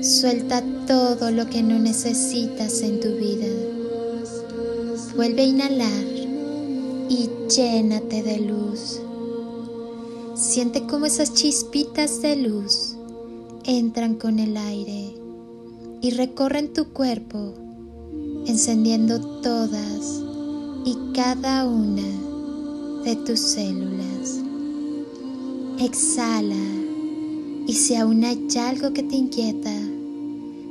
suelta todo lo que no necesitas en tu vida. Vuelve a inhalar y llénate de luz. Siente como esas chispitas de luz entran con el aire y recorren tu cuerpo, encendiendo todas y cada una de tus células. Exhala y si aún hay algo que te inquieta,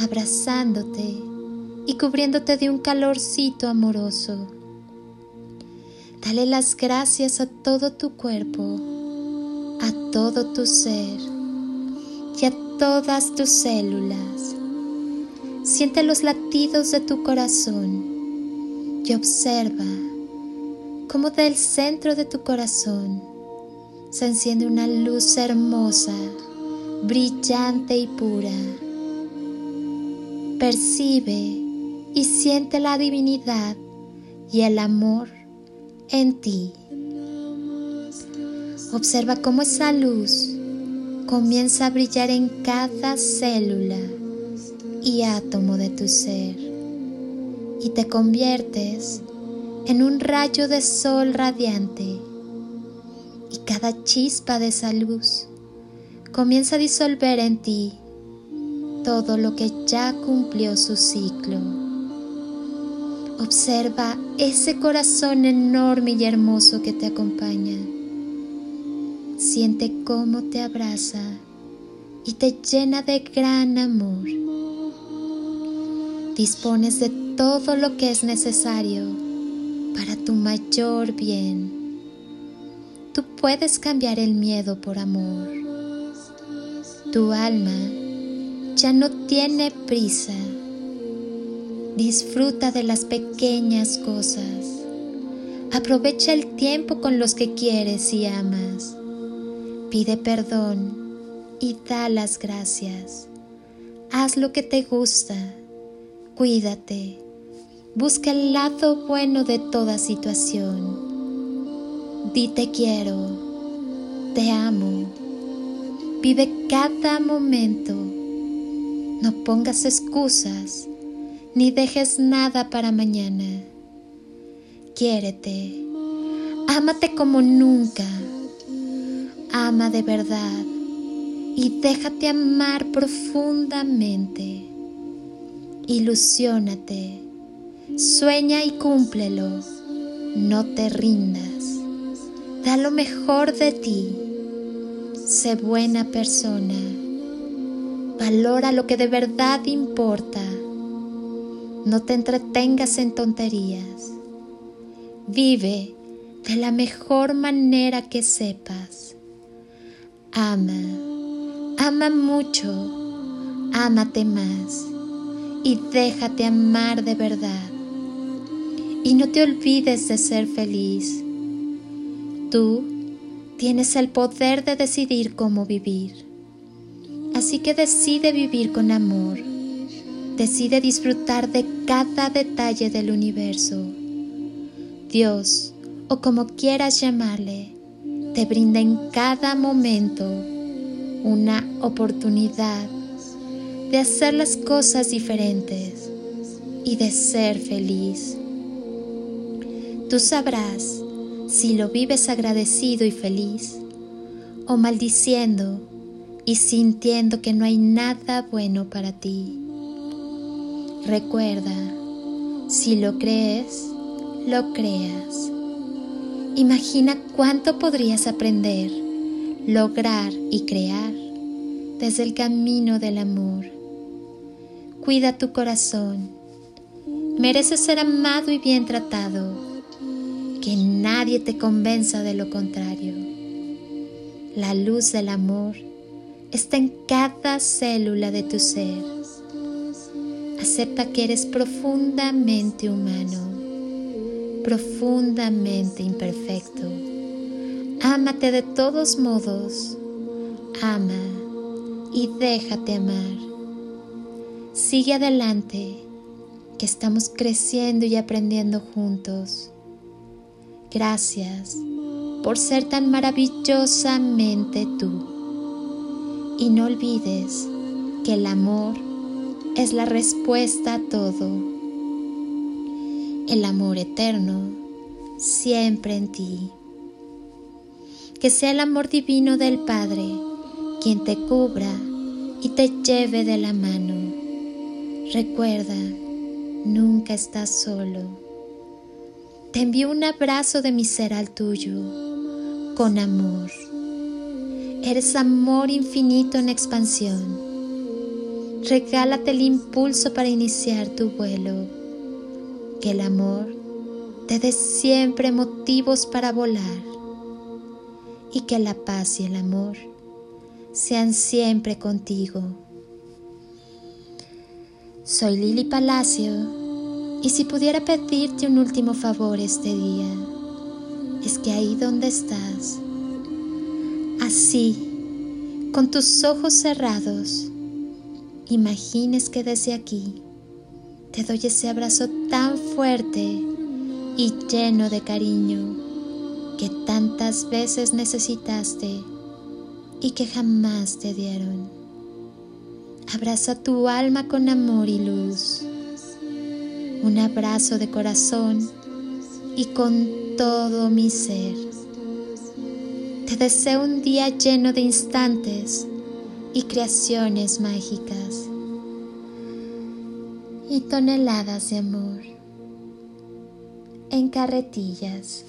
abrazándote y cubriéndote de un calorcito amoroso. Dale las gracias a todo tu cuerpo, a todo tu ser y a todas tus células. Siente los latidos de tu corazón y observa cómo del centro de tu corazón se enciende una luz hermosa, brillante y pura. Percibe y siente la divinidad y el amor en ti. Observa cómo esa luz comienza a brillar en cada célula y átomo de tu ser y te conviertes en un rayo de sol radiante y cada chispa de esa luz comienza a disolver en ti todo lo que ya cumplió su ciclo. Observa ese corazón enorme y hermoso que te acompaña Siente cómo te abraza y te llena de gran amor. Dispones de todo lo que es necesario para tu mayor bien. Tú puedes cambiar el miedo por amor. Tu alma ya no tiene prisa. Disfruta de las pequeñas cosas. Aprovecha el tiempo con los que quieres y amas. Pide perdón y da las gracias. Haz lo que te gusta. Cuídate. Busca el lado bueno de toda situación. Di te quiero. Te amo. Vive cada momento. No pongas excusas ni dejes nada para mañana. Quiérete. Ámate como nunca ama de verdad y déjate amar profundamente. Ilusiónate, sueña y cúmplelo, no te rindas, da lo mejor de ti, sé buena persona, valora lo que de verdad importa, no te entretengas en tonterías, vive de la mejor manera que sepas Ama, ama mucho, ámate más y déjate amar de verdad. Y no te olvides de ser feliz. Tú tienes el poder de decidir cómo vivir. Así que decide vivir con amor. Decide disfrutar de cada detalle del universo. Dios, o como quieras llamarle, te brinda en cada momento una oportunidad de hacer las cosas diferentes y de ser feliz. Tú sabrás si lo vives agradecido y feliz o maldiciendo y sintiendo que no hay nada bueno para ti. Recuerda, si lo crees, lo creas. Imagina cuánto podrías aprender, lograr y crear desde el camino del amor. Cuida tu corazón. Mereces ser amado y bien tratado. Que nadie te convenza de lo contrario. La luz del amor está en cada célula de tu ser. Acepta que eres profundamente humano, profundamente imperfecto. Ámate de todos modos. Ama y déjate amar. Sigue adelante, que estamos creciendo y aprendiendo juntos. Gracias por ser tan maravillosamente tú. Y no olvides que el amor es la respuesta a todo. El amor eterno siempre en ti. Que sea el amor divino del Padre quien te cubra y te lleve de la mano. Recuerda, nunca estás solo. Te envío un abrazo de mi ser al tuyo, con amor. Eres amor infinito en expansión. Regálate el impulso para iniciar tu vuelo. Que el amor te dé siempre motivos para volar. Y que la paz y el amor sean siempre contigo. Soy Lili Palacio y si pudiera pedirte un último favor este día, es que ahí donde estás, Así, con tus ojos cerrados, imagines que desde aquí te doy ese abrazo tan fuerte y lleno de cariño que tantas veces necesitaste y que jamás te dieron. Abraza tu alma con amor y luz. Un abrazo de corazón y con todo mi ser. Te deseo un día lleno de instantes y creaciones mágicas y toneladas de amor en carretillas.